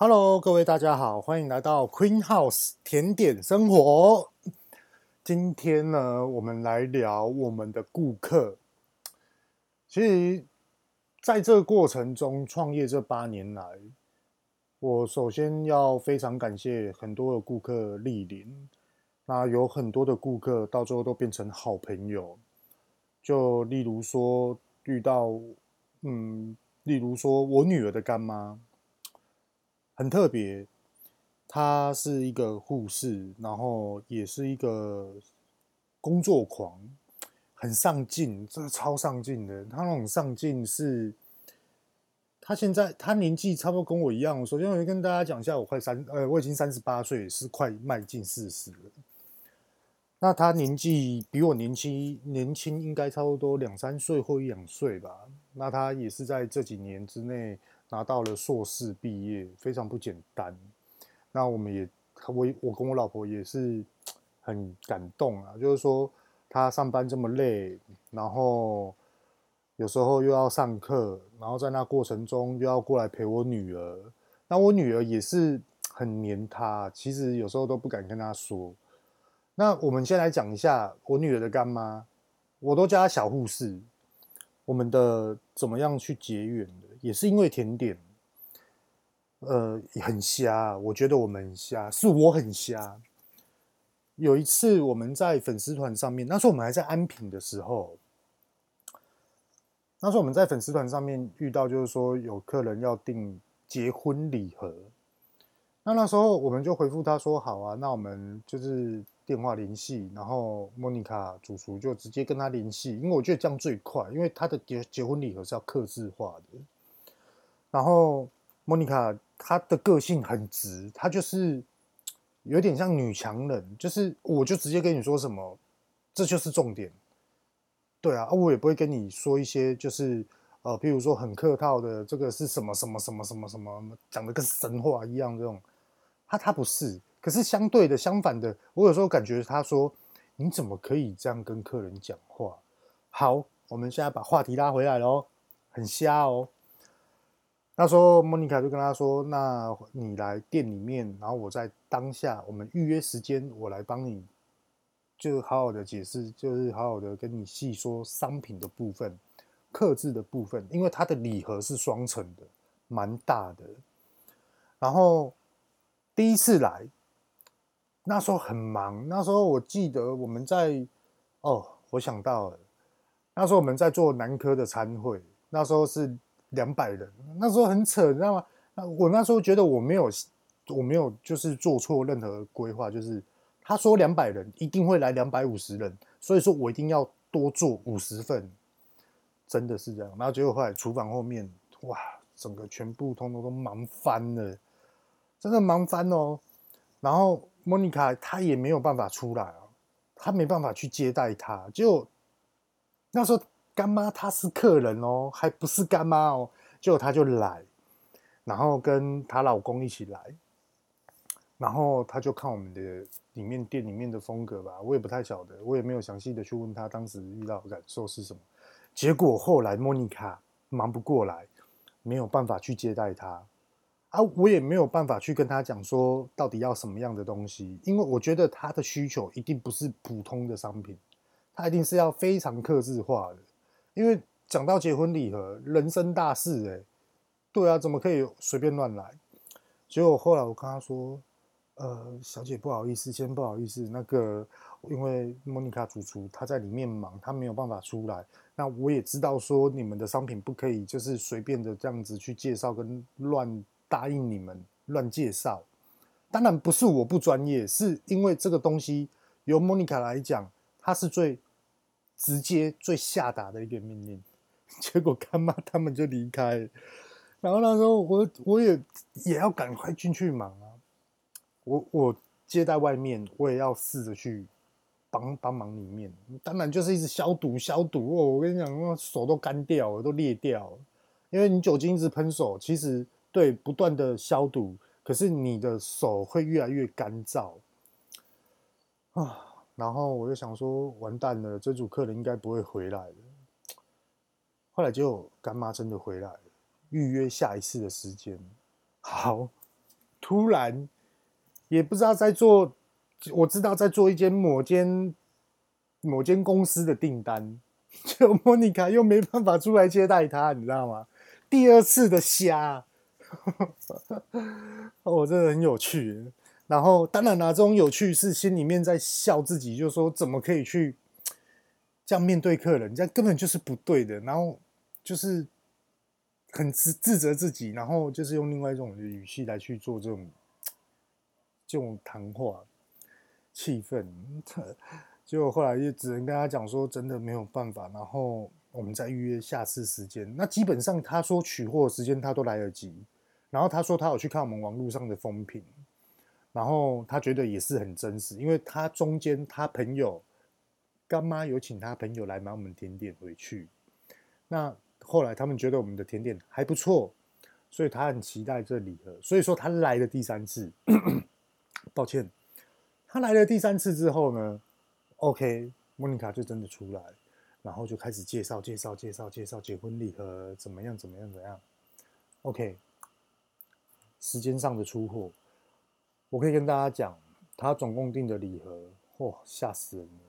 Hello，各位大家好，欢迎来到 Queen House 甜点生活。今天呢，我们来聊我们的顾客。其实，在这个过程中，创业这八年来，我首先要非常感谢很多的顾客莅临。那有很多的顾客到最后都变成好朋友。就例如说，遇到，嗯，例如说我女儿的干妈。很特别，他是一个护士，然后也是一个工作狂，很上进，真的超上进的。他那种上进是，他现在他年纪差不多跟我一样。首先，我跟大家讲一下，我快三，呃，我已经三十八岁，是快迈进四十了。那他年纪比我年轻，年轻应该差不多两三岁或一两岁吧。那他也是在这几年之内。拿到了硕士毕业，非常不简单。那我们也，我我跟我老婆也是很感动啊。就是说，他上班这么累，然后有时候又要上课，然后在那过程中又要过来陪我女儿。那我女儿也是很黏他，其实有时候都不敢跟他说。那我们先来讲一下我女儿的干妈，我都叫她小护士。我们的怎么样去结缘的？也是因为甜点，呃，很瞎。我觉得我们瞎，是我很瞎。有一次我们在粉丝团上面，那时候我们还在安平的时候，那时候我们在粉丝团上面遇到，就是说有客人要订结婚礼盒，那那时候我们就回复他说好啊，那我们就是。电话联系，然后莫妮卡主厨就直接跟他联系，因为我觉得这样最快，因为他的结结婚礼盒是要刻字化的。然后莫妮卡她的个性很直，她就是有点像女强人，就是我就直接跟你说什么，这就是重点。对啊，我也不会跟你说一些就是呃，譬如说很客套的，这个是什么什么什么什么什么，讲的跟神话一样这种，他他不是。可是相对的，相反的，我有时候感觉他说：“你怎么可以这样跟客人讲话？”好，我们现在把话题拉回来喽，很瞎哦。那时候莫妮卡就跟他说：“那你来店里面，然后我在当下我们预约时间，我来帮你，就好好的解释，就是好好的跟你细说商品的部分、客制的部分，因为它的礼盒是双层的，蛮大的。然后第一次来。”那时候很忙，那时候我记得我们在，哦，我想到了，那时候我们在做南科的餐会，那时候是两百人，那时候很扯，你知道吗？那我那时候觉得我没有，我没有就是做错任何规划，就是他说两百人一定会来两百五十人，所以说我一定要多做五十份，真的是这样。然后结果后来厨房后面，哇，整个全部通通都忙翻了，真的忙翻哦，然后。莫妮卡她也没有办法出来哦，她没办法去接待他。就那时候干妈她是客人哦，还不是干妈哦。结果她就来，然后跟她老公一起来，然后她就看我们的里面店里面的风格吧。我也不太晓得，我也没有详细的去问她当时遇到感受是什么。结果后来莫妮卡忙不过来，没有办法去接待她。啊，我也没有办法去跟他讲说到底要什么样的东西，因为我觉得他的需求一定不是普通的商品，他一定是要非常克制化的。因为讲到结婚礼盒，人生大事哎，对啊，怎么可以随便乱来？结果后来我跟他说，呃，小姐不好意思，先不好意思，那个因为莫妮卡主厨她在里面忙，她没有办法出来。那我也知道说你们的商品不可以就是随便的这样子去介绍跟乱。答应你们乱介绍，当然不是我不专业，是因为这个东西由莫妮卡来讲，她是最直接、最下达的一个命令。结果干妈他们就离开，然后那时候我我也也要赶快进去忙啊，我我接待外面，我也要试着去帮帮忙里面，当然就是一直消毒消毒哦。我跟你讲，手都干掉了，都裂掉了，因为你酒精一直喷手，其实。对，不断的消毒，可是你的手会越来越干燥啊。然后我就想说，完蛋了，这组客人应该不会回来了。后来就干妈真的回来了，预约下一次的时间。好，突然也不知道在做，我知道在做一间某间某间公司的订单，就莫妮卡又没办法出来接待他，你知道吗？第二次的瞎，我真的很有趣。然后当然啦，这种有趣是心里面在笑自己，就是说怎么可以去这样面对客人，这样根本就是不对的。然后就是。很自自责自己，然后就是用另外一种语气来去做这种这种谈话气氛，结果后来就只能跟他讲说，真的没有办法，然后我们再预约下次时间。那基本上他说取货时间他都来得及，然后他说他有去看我们网络上的风评，然后他觉得也是很真实，因为他中间他朋友干妈有请他朋友来买我们甜点回去，那。后来他们觉得我们的甜点还不错，所以他很期待这礼盒。所以说他来了第三次，抱歉，他来了第三次之后呢，OK，莫妮卡就真的出来，然后就开始介绍介绍介绍介绍结婚礼盒怎么样怎么样怎么样。OK，时间上的出货，我可以跟大家讲，他总共订的礼盒，嚯，吓死人了！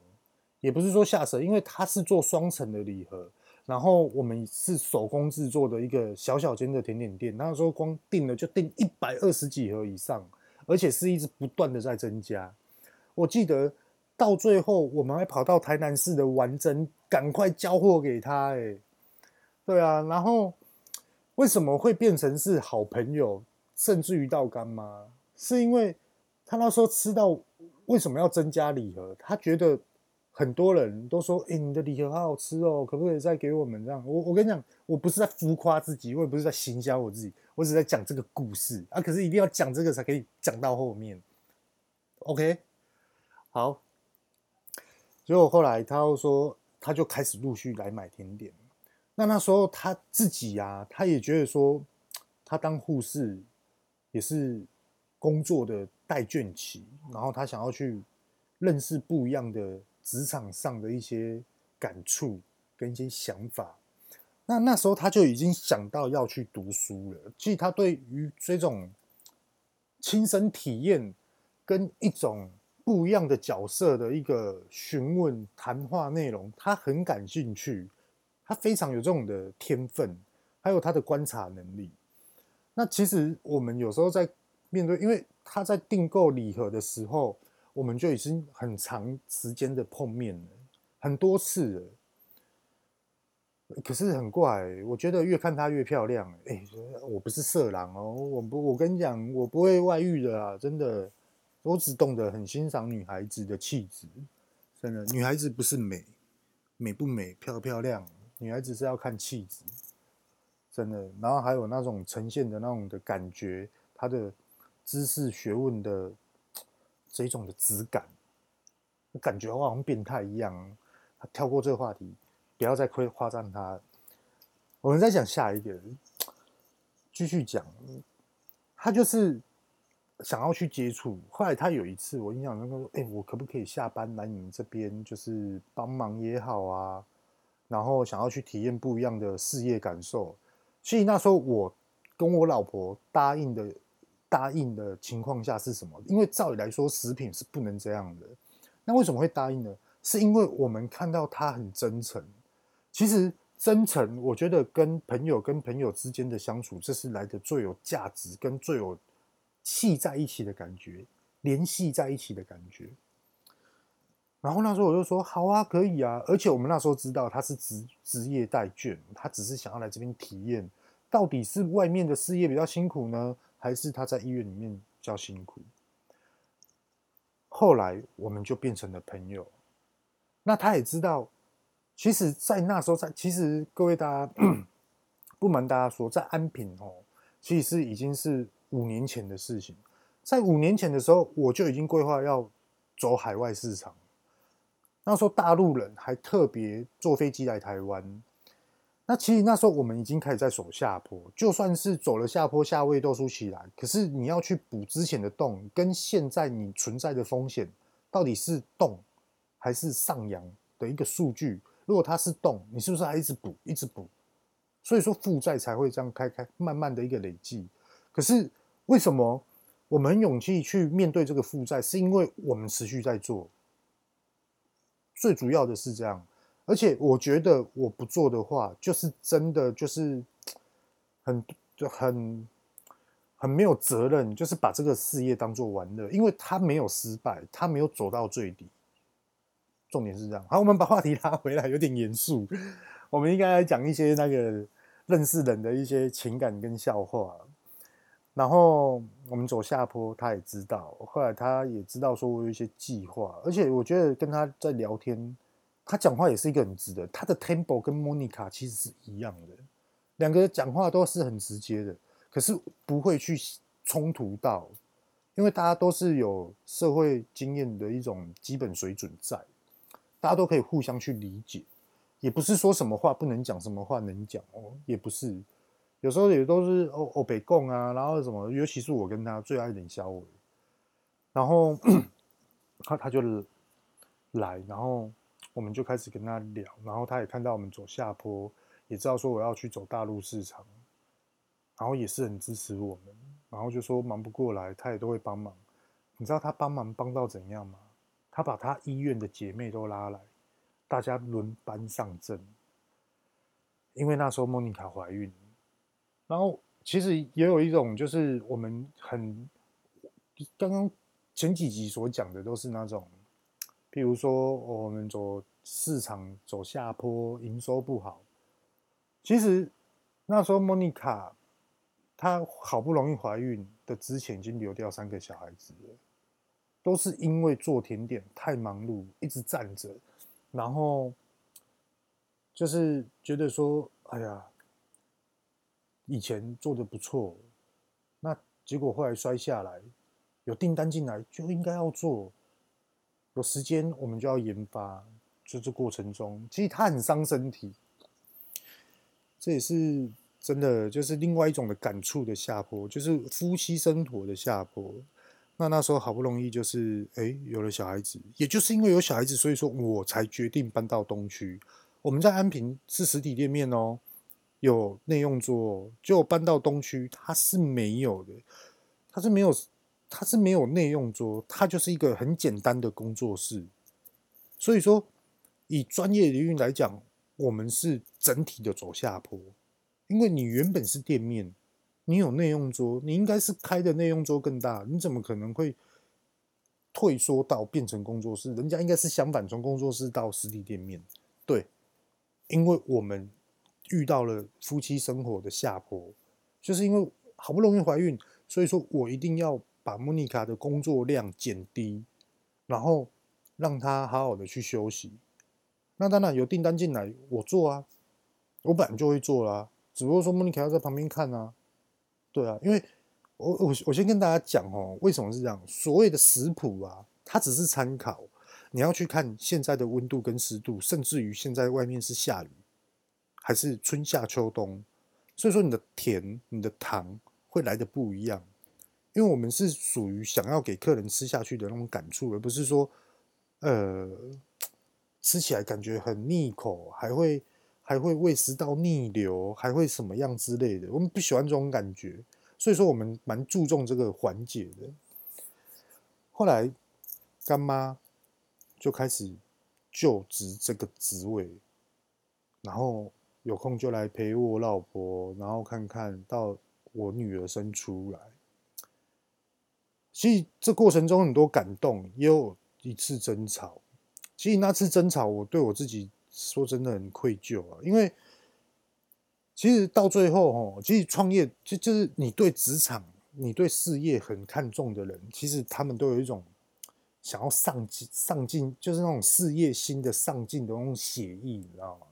也不是说吓死人，因为他是做双层的礼盒。然后我们是手工制作的一个小小间的甜点店，那时候光订了就订一百二十几盒以上，而且是一直不断的在增加。我记得到最后我们还跑到台南市的丸珍，赶快交货给他。哎，对啊，然后为什么会变成是好朋友，甚至于到干妈？是因为他那时候吃到为什么要增加礼盒，他觉得。很多人都说：“哎、欸，你的礼盒好好吃哦，可不可以再给我们这样？”我我跟你讲，我不是在浮夸自己，我也不是在行销我自己，我只是在讲这个故事啊。可是一定要讲这个才可以讲到后面。OK，好。结果后来他又说，他就开始陆续来买甜点。那那时候他自己呀、啊，他也觉得说，他当护士也是工作的待倦期，然后他想要去认识不一样的。职场上的一些感触跟一些想法，那那时候他就已经想到要去读书了。其实他对于这种亲身体验跟一种不一样的角色的一个询问谈话内容，他很感兴趣。他非常有这种的天分，还有他的观察能力。那其实我们有时候在面对，因为他在订购礼盒的时候。我们就已经很长时间的碰面了，很多次了。可是很怪，我觉得越看她越漂亮。哎，我不是色狼哦，我不，我跟你讲，我不会外遇的啊，真的。我只懂得很欣赏女孩子的气质，真的。女孩子不是美，美不美，漂不漂亮，女孩子是要看气质，真的。然后还有那种呈现的那种的感觉，她的知识学问的。这种的质感，感觉我好像变态一样。跳过这个话题，不要再亏夸赞他。我们再讲下一个，继续讲。他就是想要去接触。后来他有一次，我印象中说：“哎，我可不可以下班来你们这边，就是帮忙也好啊？然后想要去体验不一样的事业感受。”所以那时候我跟我老婆答应的。答应的情况下是什么？因为照理来说，食品是不能这样的。那为什么会答应呢？是因为我们看到他很真诚。其实真诚，我觉得跟朋友跟朋友之间的相处，这是来的最有价值跟最有系在一起的感觉，联系在一起的感觉。然后那时候我就说好啊，可以啊。而且我们那时候知道他是职职业待倦，他只是想要来这边体验，到底是外面的事业比较辛苦呢？还是他在医院里面比较辛苦。后来我们就变成了朋友。那他也知道，其实，在那时候，在其实各位大家不瞒大家说，在安平哦，其实已经是五年前的事情。在五年前的时候，我就已经规划要走海外市场。那时候大陆人还特别坐飞机来台湾。那其实那时候我们已经开始在走下坡，就算是走了下坡，下位都出起来。可是你要去补之前的洞，跟现在你存在的风险，到底是洞还是上扬的一个数据？如果它是洞，你是不是还一直补，一直补？所以说负债才会这样开开慢慢的一个累积。可是为什么我们勇气去面对这个负债，是因为我们持续在做。最主要的是这样，而且我觉得我不做的话，就是真的就是很就很很没有责任，就是把这个事业当做玩乐，因为他没有失败，他没有走到最底。重点是这样。好，我们把话题拉回来，有点严肃。我们应该来讲一些那个认识人的一些情感跟笑话。然后我们走下坡，他也知道。后来他也知道说我有一些计划，而且我觉得跟他在聊天，他讲话也是一个很直的。他的 tempo 跟 Monica 其实是一样的，两个讲话都是很直接的，可是不会去冲突到，因为大家都是有社会经验的一种基本水准在，大家都可以互相去理解，也不是说什么话不能讲，什么话能讲哦，也不是。有时候也都是哦哦北共啊，然后什么，尤其是我跟他最爱领小伟，然后 他他就来，然后我们就开始跟他聊，然后他也看到我们走下坡，也知道说我要去走大陆市场，然后也是很支持我们，然后就说忙不过来，他也都会帮忙。你知道他帮忙帮到怎样吗？他把他医院的姐妹都拉来，大家轮班上阵，因为那时候莫妮卡怀孕。然后其实也有一种，就是我们很刚刚前几集所讲的，都是那种，譬如说我们走市场走下坡，营收不好。其实那时候莫妮卡她好不容易怀孕的之前，已经流掉三个小孩子了，都是因为做甜点太忙碌，一直站着，然后就是觉得说，哎呀。以前做的不错，那结果后来摔下来，有订单进来就应该要做，有时间我们就要研发，就这过程中，其实它很伤身体，这也是真的，就是另外一种的感触的下坡，就是夫妻生活的下坡。那那时候好不容易就是哎有了小孩子，也就是因为有小孩子，所以说我才决定搬到东区。我们在安平是实体店面哦。有内用桌，就搬到东区，它是没有的，它是没有，它是没有内用桌，它就是一个很简单的工作室。所以说，以专业领域来讲，我们是整体的走下坡，因为你原本是店面，你有内用桌，你应该是开的内用桌更大，你怎么可能会退缩到变成工作室？人家应该是相反，从工作室到实体店面，对，因为我们。遇到了夫妻生活的下坡，就是因为好不容易怀孕，所以说我一定要把莫妮卡的工作量减低，然后让她好好的去休息。那当然有订单进来，我做啊，我本来就会做啦，只不过说莫妮卡要在旁边看啊。对啊，因为我我我先跟大家讲哦，为什么是这样？所谓的食谱啊，它只是参考，你要去看现在的温度跟湿度，甚至于现在外面是下雨。还是春夏秋冬，所以说你的甜、你的糖会来的不一样，因为我们是属于想要给客人吃下去的那种感触，而不是说，呃，吃起来感觉很腻口，还会还会胃食道逆流，还会什么样之类的，我们不喜欢这种感觉，所以说我们蛮注重这个环节的。后来干妈就开始就职这个职位，然后。有空就来陪我老婆，然后看看到我女儿生出来。其实这过程中很多感动，也有一次争吵。其实那次争吵，我对我自己说真的很愧疚啊，因为其实到最后哦，其实创业就就是你对职场、你对事业很看重的人，其实他们都有一种想要上进、上进，就是那种事业心的上进的那种血意，你知道吗？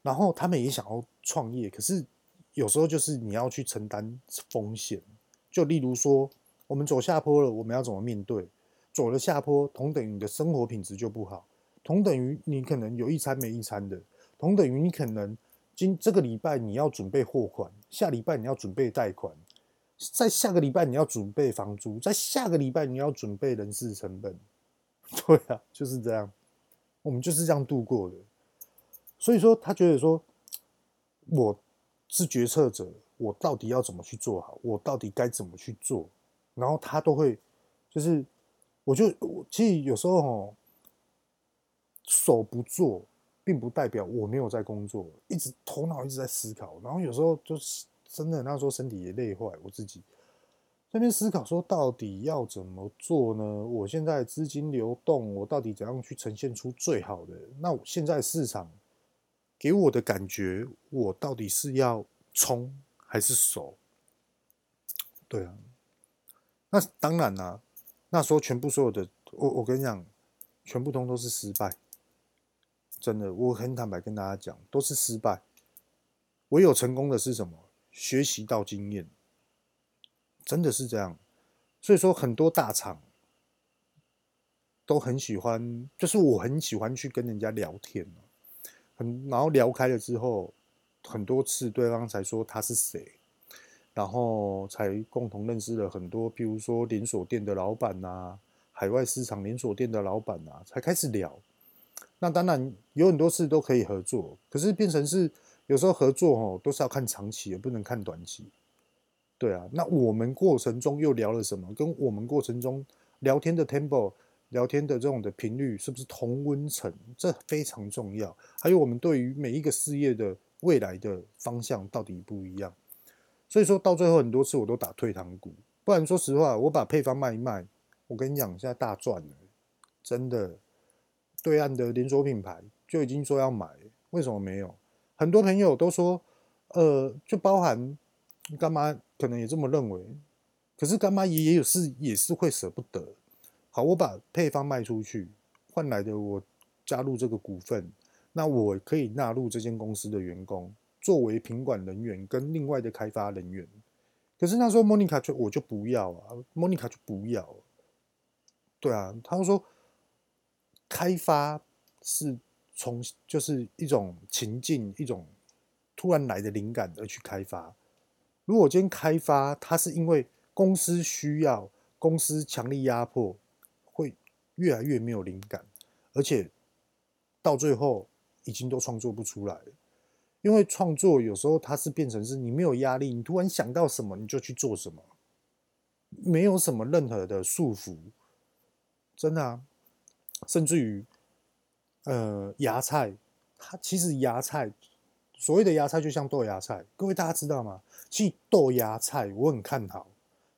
然后他们也想要创业，可是有时候就是你要去承担风险。就例如说，我们走下坡了，我们要怎么面对？走了下坡，同等于你的生活品质就不好，同等于你可能有一餐没一餐的，同等于你可能今这个礼拜你要准备货款，下礼拜你要准备贷款，在下个礼拜你要准备房租，在下个礼拜你要准备人事成本。对啊，就是这样，我们就是这样度过的。所以说，他觉得说，我是决策者，我到底要怎么去做好？我到底该怎么去做？然后他都会，就是我就我其实有时候哦，手不做，并不代表我没有在工作，一直头脑一直在思考，然后有时候就是真的那时候身体也累坏，我自己在那边思考说到底要怎么做呢？我现在资金流动，我到底怎样去呈现出最好的？那我现在市场给我的感觉，我到底是要冲还是守？对啊，那当然啦、那时候全部所有的，我我跟你讲，全部通都是失败，真的，我很坦白跟大家讲，都是失败。唯有成功的是什么？学习到经验，真的是这样。所以说，很多大厂都很喜欢，就是我很喜欢去跟人家聊天，很然后聊开了之后，很多次对方才说他是谁。然后才共同认识了很多，譬如说连锁店的老板呐，海外市场连锁店的老板呐，才开始聊。那当然有很多事都可以合作，可是变成是有时候合作哦，都是要看长期，也不能看短期。对啊，那我们过程中又聊了什么？跟我们过程中聊天的 tempo、聊天的这种的频率是不是同温层？这非常重要。还有我们对于每一个事业的未来的方向到底不一样。所以说到最后很多次我都打退堂鼓，不然说实话，我把配方卖一卖，我跟你讲，现在大赚了，真的。对岸的连锁品牌就已经说要买，为什么没有？很多朋友都说，呃，就包含干妈可能也这么认为，可是干妈也也有是也是会舍不得。好，我把配方卖出去，换来的我加入这个股份，那我可以纳入这间公司的员工。作为品管人员跟另外的开发人员，可是那时候莫妮卡就我就不要啊，莫妮卡就不要。对啊，他说开发是从就是一种情境，一种突然来的灵感而去开发。如果今天开发，它是因为公司需要，公司强力压迫，会越来越没有灵感，而且到最后已经都创作不出来了。因为创作有时候它是变成是你没有压力，你突然想到什么你就去做什么，没有什么任何的束缚，真的啊，甚至于，呃，芽菜，它其实芽菜，所谓的芽菜就像豆芽菜，各位大家知道吗？其实豆芽菜我很看好，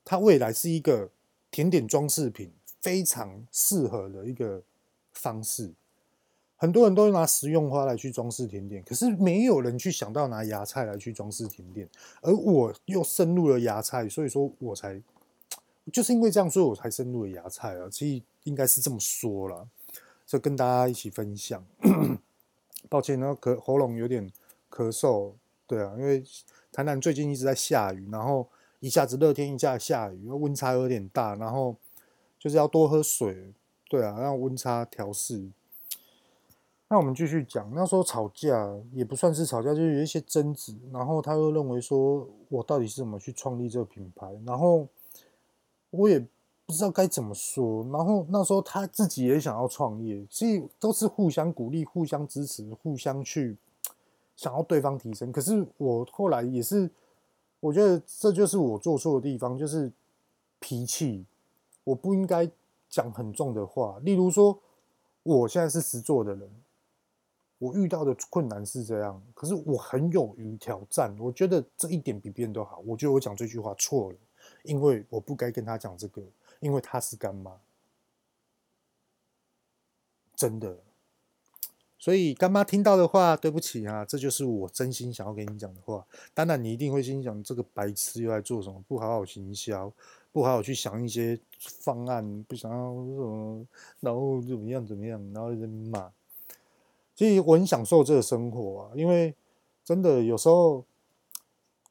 它未来是一个甜点装饰品非常适合的一个方式。很多人都拿食用花来去装饰甜点，可是没有人去想到拿芽菜来去装饰甜点，而我又深入了芽菜，所以说我才就是因为这样，所以我才深入了芽菜啊。其实应该是这么说了，就跟大家一起分享。抱歉，然后咳喉咙有点咳嗽，对啊，因为台南最近一直在下雨，然后一下子热天，一下下雨，温差有点大，然后就是要多喝水，对啊，让温差调适。那我们继续讲，那时候吵架也不算是吵架，就是有一些争执。然后他又认为说，我到底是怎么去创立这个品牌？然后我也不知道该怎么说。然后那时候他自己也想要创业，所以都是互相鼓励、互相支持、互相去想要对方提升。可是我后来也是，我觉得这就是我做错的地方，就是脾气，我不应该讲很重的话。例如说，我现在是实作的人。我遇到的困难是这样，可是我很勇于挑战。我觉得这一点比别人都好。我觉得我讲这句话错了，因为我不该跟他讲这个，因为他是干妈，真的。所以干妈听到的话，对不起啊，这就是我真心想要跟你讲的话。当然，你一定会心想，这个白痴又在做什么？不好好行销，不好好去想一些方案，不想要什么，然后怎么样怎么样，然后人骂。其实我很享受这个生活啊，因为真的有时候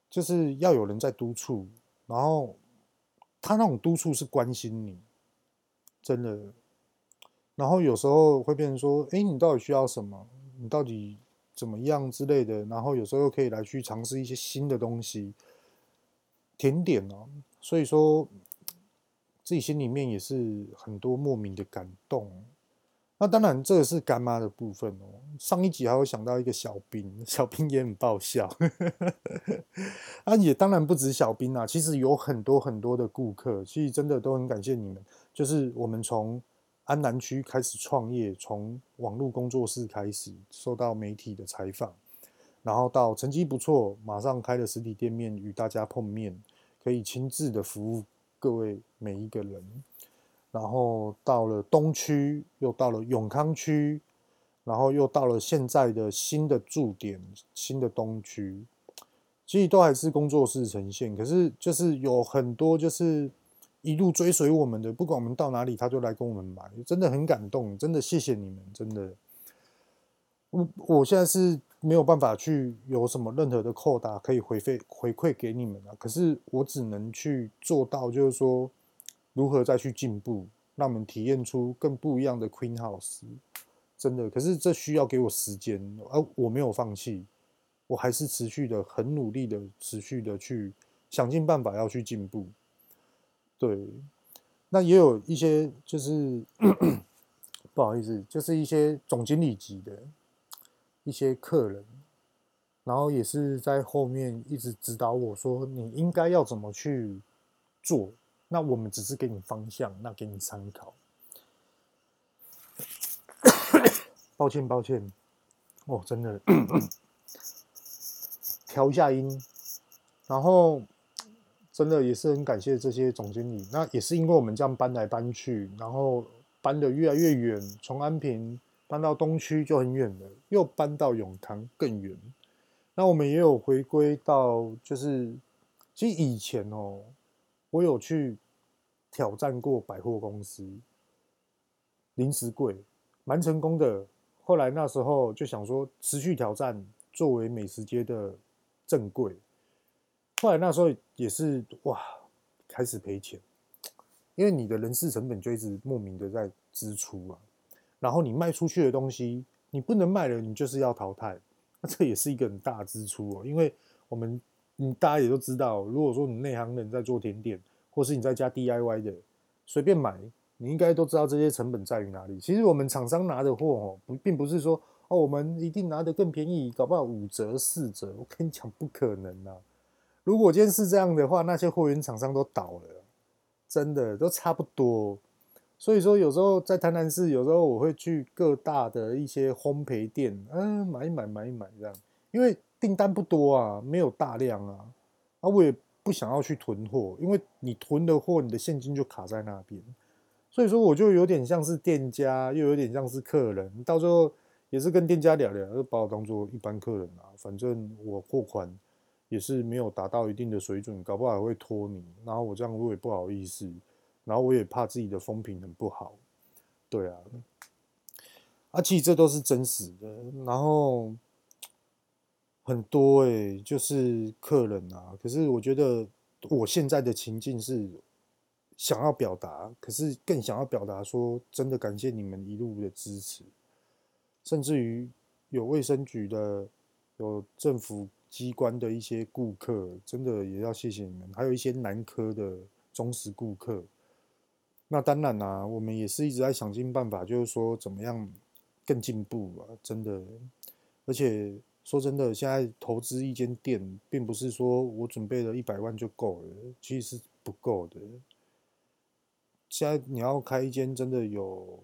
就是要有人在督促，然后他那种督促是关心你，真的。然后有时候会变成说，哎，你到底需要什么？你到底怎么样之类的？然后有时候又可以来去尝试一些新的东西，甜点哦。所以说自己心里面也是很多莫名的感动。那当然，这个是干妈的部分哦。上一集还有想到一个小兵，小兵也很爆笑。啊，也当然不止小兵啊，其实有很多很多的顾客，其实真的都很感谢你们。就是我们从安南区开始创业，从网络工作室开始受到媒体的采访，然后到成绩不错，马上开了实体店面与大家碰面，可以亲自的服务各位每一个人。然后到了东区，又到了永康区，然后又到了现在的新的驻点，新的东区，其实都还是工作室呈现。可是就是有很多就是一路追随我们的，不管我们到哪里，他就来跟我们买，真的很感动，真的谢谢你们，真的。我我现在是没有办法去有什么任何的扣打可以回馈回馈给你们啊，可是我只能去做到，就是说。如何再去进步，让我们体验出更不一样的 Queen House？真的，可是这需要给我时间，而我没有放弃，我还是持续的、很努力的、持续的去想尽办法要去进步。对，那也有一些就是 不好意思，就是一些总经理级的一些客人，然后也是在后面一直指导我说，你应该要怎么去做。那我们只是给你方向，那给你参考。抱歉，抱歉，哦，真的，调一下音。然后，真的也是很感谢这些总经理。那也是因为我们这样搬来搬去，然后搬得越来越远，从安平搬到东区就很远了，又搬到永康更远。那我们也有回归到，就是其实以前哦，我有去。挑战过百货公司，零食柜蛮成功的。后来那时候就想说，持续挑战作为美食街的正柜。后来那时候也是哇，开始赔钱，因为你的人事成本就一直莫名的在支出啊。然后你卖出去的东西，你不能卖了，你就是要淘汰，那这也是一个很大支出哦。因为我们，你大家也都知道，如果说你内行人在做甜点。或是你在家 DIY 的，随便买，你应该都知道这些成本在于哪里。其实我们厂商拿的货哦，不，并不是说哦，我们一定拿得更便宜，搞不好五折四折。我跟你讲，不可能啊！如果今天是这样的话，那些货源厂商都倒了，真的都差不多。所以说，有时候在台南市，有时候我会去各大的一些烘焙店，嗯，买一买，买一买这样，因为订单不多啊，没有大量啊，啊，我也。不想要去囤货，因为你囤的货，你的现金就卡在那边，所以说我就有点像是店家，又有点像是客人，到时候也是跟店家聊聊，就把我当做一般客人啊，反正我货款也是没有达到一定的水准，搞不好还会拖你，然后我这样我也不好意思，然后我也怕自己的风评很不好，对啊，啊，其实这都是真实的，然后。很多诶、就是客人啊。可是我觉得我现在的情境是想要表达，可是更想要表达说，真的感谢你们一路的支持，甚至于有卫生局的、有政府机关的一些顾客，真的也要谢谢你们。还有一些男科的忠实顾客。那当然啦、啊，我们也是一直在想尽办法，就是说怎么样更进步啊，真的，而且。说真的，现在投资一间店，并不是说我准备了一百万就够了，其实是不够的。现在你要开一间，真的有，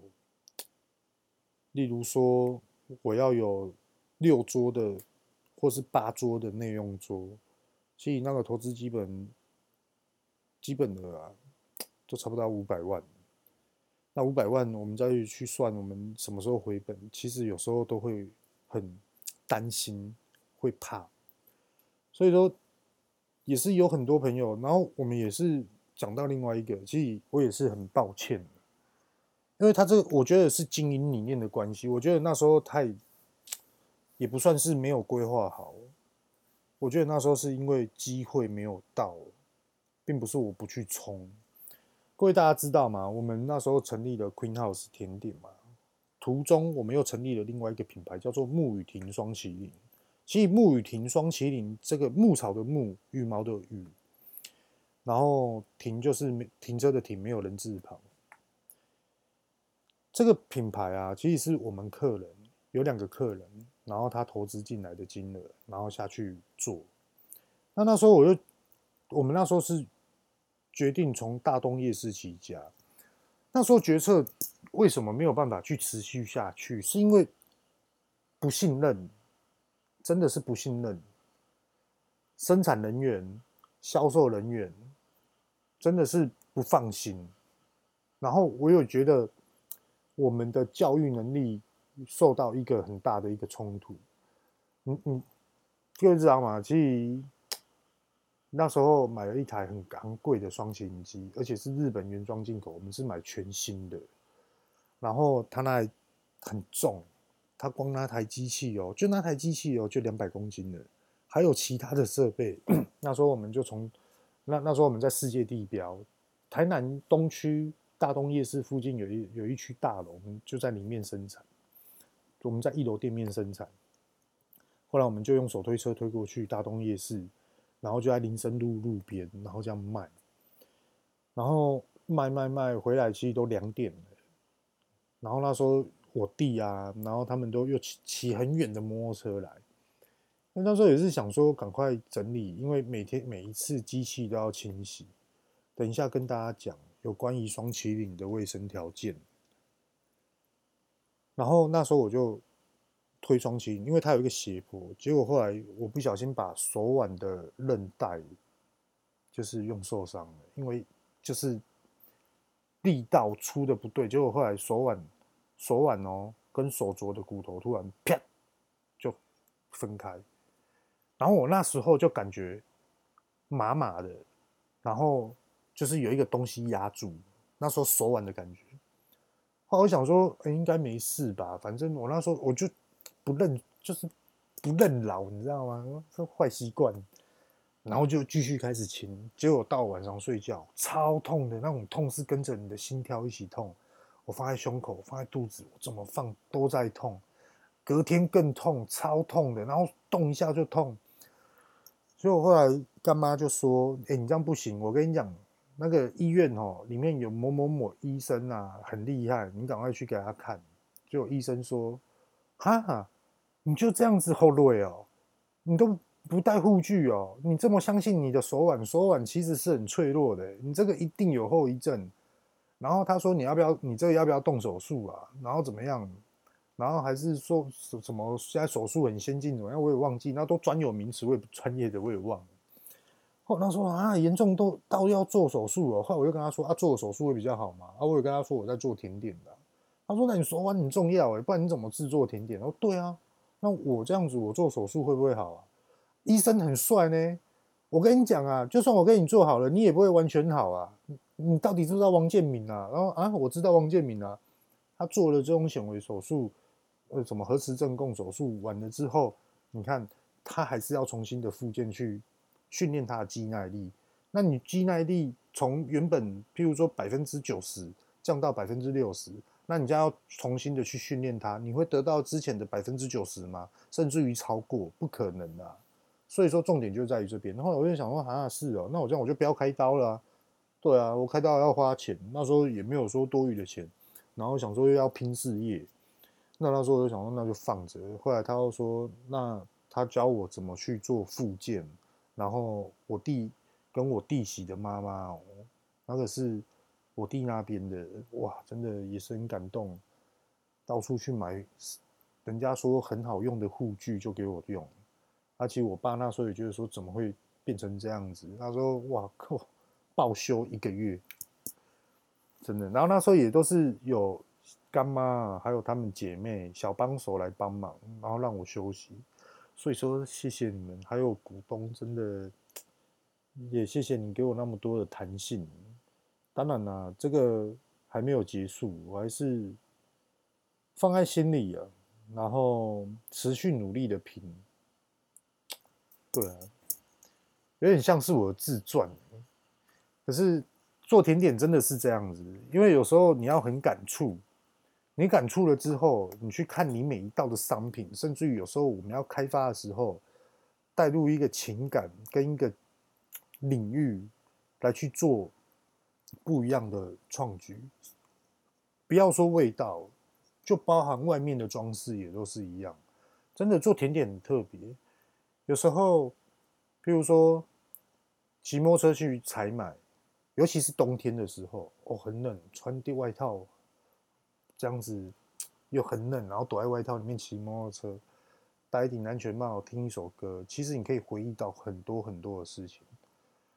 例如说我要有六桌的，或是八桌的内用桌，其实那个投资基本基本的啊，都差不多五百万。那五百万，我们再去算，我们什么时候回本？其实有时候都会很。担心会怕，所以说也是有很多朋友，然后我们也是讲到另外一个，其实我也是很抱歉，因为他这我觉得是经营理念的关系，我觉得那时候太也不算是没有规划好，我觉得那时候是因为机会没有到，并不是我不去冲。各位大家知道吗？我们那时候成立了 Queen House 甜点嘛。途中，我们又成立了另外一个品牌，叫做沐雨亭双麒麟。其实，沐雨亭双麒麟这个牧草的牧，羽毛的羽，然后亭就是停车的停，没有人字旁。这个品牌啊，其实是我们客人有两个客人，然后他投资进来的金额，然后下去做。那那时候我就，我们那时候是决定从大东夜市起家。那时候决策为什么没有办法去持续下去？是因为不信任，真的是不信任。生产人员、销售人员真的是不放心。然后我有觉得我们的教育能力受到一个很大的一个冲突。嗯嗯，各位知道吗？其实。那时候买了一台很昂贵的双麒麟机，而且是日本原装进口，我们是买全新的。然后它那很重，它光那台机器哦，就那台机器哦，就两百公斤了，还有其他的设备。那时候我们就从那那时候我们在世界地标台南东区大东夜市附近有一有一区大楼，我们就在里面生产。我们在一楼店面生产，后来我们就用手推车推过去大东夜市。然后就在林森路路边，然后这样卖，然后卖卖卖回来，其实都两点了。然后那时候我弟啊，然后他们都又骑骑很远的摩托车来。那那时候也是想说赶快整理，因为每天每一次机器都要清洗。等一下跟大家讲有关于双麒麟的卫生条件。然后那时候我就。推双麒麟，因为它有一个斜坡，结果后来我不小心把手腕的韧带就是用受伤了，因为就是力道出的不对，结果后来手腕手腕哦跟手肘的骨头突然啪就分开，然后我那时候就感觉麻麻的，然后就是有一个东西压住，那时候手腕的感觉，后来我想说，欸，应该没事吧，反正我那时候我就。不认就是不认老，你知道吗？这坏习惯，然后就继续开始骑，结果到晚上睡觉超痛的那种痛，是跟着你的心跳一起痛。我放在胸口，放在肚子，怎么放都在痛。隔天更痛，超痛的，然后动一下就痛。所以我后来干妈就说：“哎、你这样不行，我跟你讲，那个医院哦，里面有某某某医生啊，很厉害，你赶快去给他看。”就有医生说：“哈哈。”你就这样子后累哦，你都不戴护具哦，你这么相信你的手腕，手腕其实是很脆弱的，你这个一定有后遗症。然后他说你要不要，你这个要不要动手术啊？然后怎么样？然后还是说什么现在手术很先进怎么样？我也忘记，那都专有名词，我也不专业的我也忘了。后来他说啊，严重都到要做手术了。后来我就跟他说啊，做手术会比较好嘛。啊，我有跟他说我在做甜点的。他说那你手腕很重要哎，不然你怎么制作甜点？哦，对啊。那我这样子，我做手术会不会好啊？医生很帅呢。我跟你讲啊，就算我跟你做好了，你也不会完全好啊。你到底知不知道王建民啊？然后啊，我知道王建民啊，他做了这种显微手术，呃，什么核磁振共手术完了之后，你看他还是要重新的复健去训练他的肌耐力。那你肌耐力从原本譬如说百分之九十降到百分之六十。那你就要重新的去训练他，你会得到之前的百分之九十吗？甚至于超过？不可能啊！所以说重点就在于这边。然后我就想说，啊，是哦，那我这样我就不要开刀了。对啊，我开刀要花钱，那时候也没有说多余的钱。然后想说又要拼事业，那那时候我就想说那就放着。后来他又说，那他教我怎么去做复健。然后我弟跟我弟媳的妈妈哦，那个是。我弟那边的哇，真的也是很感动，到处去买，人家说很好用的护具就给我用。而且我爸那时候也觉得说，怎么会变成这样子？他说哇靠，报修一个月，真的。然后那时候也都是有干妈还有他们姐妹小帮手来帮忙，然后让我休息。所以说谢谢你们，还有股东，真的也谢谢你给我那么多的弹性。当然啦、这个还没有结束，我还是放在心里啊，然后持续努力的拼。对啊，有点像是我的自传。可是做甜点真的是这样子，因为有时候你要很感触，你感触了之后，你去看你每一道的商品，甚至于有时候我们要开发的时候，带入一个情感跟一个领域来去做。不一样的创举，不要说味道，就包含外面的装饰也都是一样。真的做甜点很特别，有时候，譬如说骑摩托车去采买，尤其是冬天的时候，哦，很冷，穿的外套，这样子又很冷，然后躲在外套里面骑摩托车，戴一顶安全帽，听一首歌，其实你可以回忆到很多很多的事情。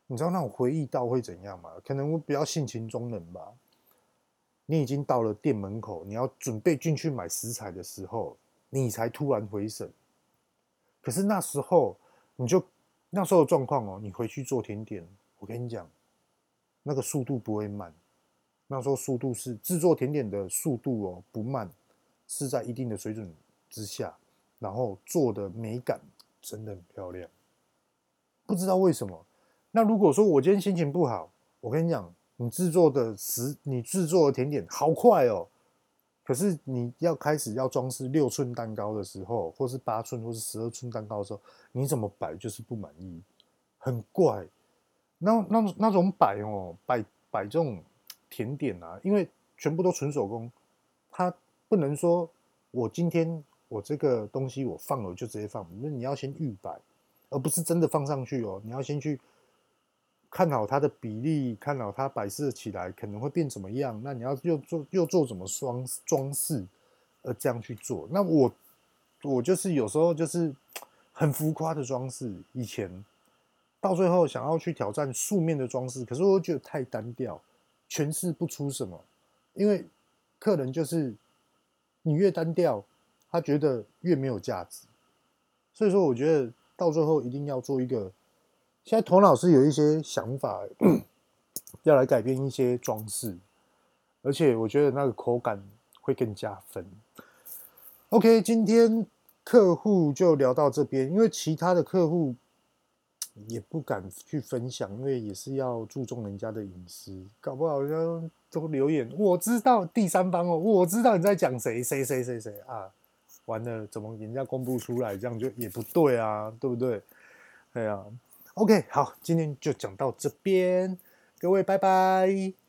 你知道那种回忆到会怎样吗？可能我比较性情中人吧。你已经到了店门口，你要准备进去买食材的时候。你才突然回神，可是那时候你就那时候的状况哦，你回去做甜点，我跟你讲，那个速度不会慢，那时候速度是制作甜点的速度哦，不慢，是在一定的水准之下，然后做的美感真的很漂亮，不知道为什么。那如果说我今天心情不好，我跟你讲，你制作的食，你制作的甜点好快哦。可是你要开始要装饰六寸蛋糕的时候，或是八寸，或是十二寸蛋糕的时候，你怎么摆就是不满意，很怪。那那那种摆哦，摆摆这种甜点啊，因为全部都纯手工，它不能说我今天我这个东西我放了就直接放，那你要先预摆，而不是真的放上去哦，你要先去。看好它的比例，看好它摆设起来可能会变怎么样。那你要又做又做怎么装装饰，呃，这样去做。那我我就是有时候就是很浮夸的装饰，以前到最后想要去挑战素面的装饰，可是我觉得太单调，诠释不出什么。因为客人就是你越单调，他觉得越没有价值。所以说，我觉得到最后一定要做一个。现在头脑是有一些想法，要来改变一些装饰，而且我觉得那个口感会更加分。OK，今天客户就聊到这边，因为其他的客户也不敢去分享，因为也是要注重人家的隐私，搞不好要都留言，我知道第三方哦，我知道你在讲谁谁谁谁谁啊，完了怎么人家公布出来，这样就也不对啊，对不对？对啊。OK，好，今天就讲到这边，各位拜拜。